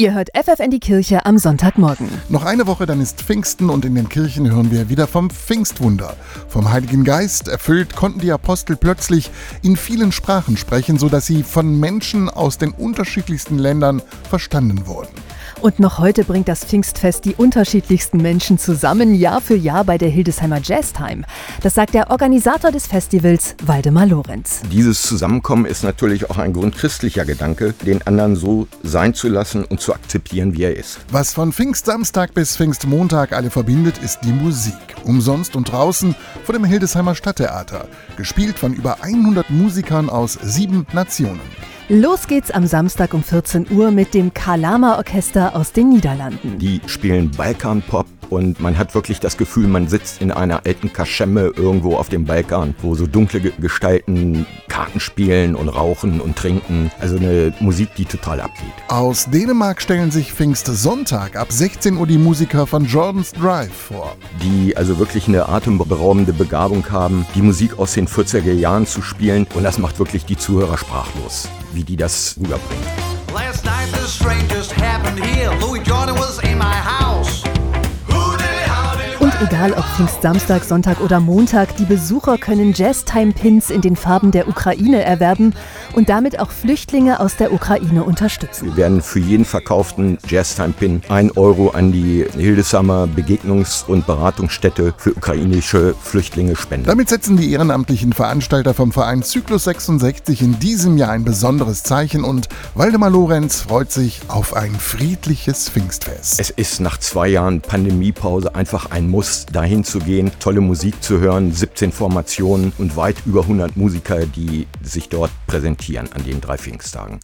Ihr hört FFN die Kirche am Sonntagmorgen. Noch eine Woche, dann ist Pfingsten und in den Kirchen hören wir wieder vom Pfingstwunder. Vom Heiligen Geist erfüllt konnten die Apostel plötzlich in vielen Sprachen sprechen, sodass sie von Menschen aus den unterschiedlichsten Ländern verstanden wurden. Und noch heute bringt das Pfingstfest die unterschiedlichsten Menschen zusammen, Jahr für Jahr bei der Hildesheimer Jazztime. Das sagt der Organisator des Festivals, Waldemar Lorenz. Dieses Zusammenkommen ist natürlich auch ein grundchristlicher Gedanke, den anderen so sein zu lassen und zu akzeptieren, wie er ist. Was von Pfingstsamstag bis Pfingstmontag alle verbindet, ist die Musik. Umsonst und draußen vor dem Hildesheimer Stadttheater. Gespielt von über 100 Musikern aus sieben Nationen. Los geht's am Samstag um 14 Uhr mit dem Kalama Orchester aus den Niederlanden. Die spielen Balkanpop und man hat wirklich das Gefühl, man sitzt in einer alten Kaschemme irgendwo auf dem Balkan, wo so dunkle Gestalten Karten spielen und rauchen und trinken. Also eine Musik, die total abgeht. Aus Dänemark stellen sich Pfingstsonntag ab 16 Uhr die Musiker von Jordan's Drive vor. Die also wirklich eine atemberaubende Begabung haben, die Musik aus den 40er Jahren zu spielen und das macht wirklich die Zuhörer sprachlos wie die das rüberbringen. Last night the strangest happened here. Louis egal ob Pfingstsamstag, Sonntag oder Montag, die Besucher können Jazztime-Pins in den Farben der Ukraine erwerben und damit auch Flüchtlinge aus der Ukraine unterstützen. Wir werden für jeden verkauften Jazztime-Pin 1 Euro an die Hildesheimer Begegnungs- und Beratungsstätte für ukrainische Flüchtlinge spenden. Damit setzen die ehrenamtlichen Veranstalter vom Verein Zyklus 66 in diesem Jahr ein besonderes Zeichen und Waldemar Lorenz freut sich auf ein friedliches Pfingstfest. Es ist nach zwei Jahren Pandemiepause einfach ein Muss, dahin zu gehen, tolle Musik zu hören, 17 Formationen und weit über 100 Musiker, die sich dort präsentieren an den drei Pfingsttagen.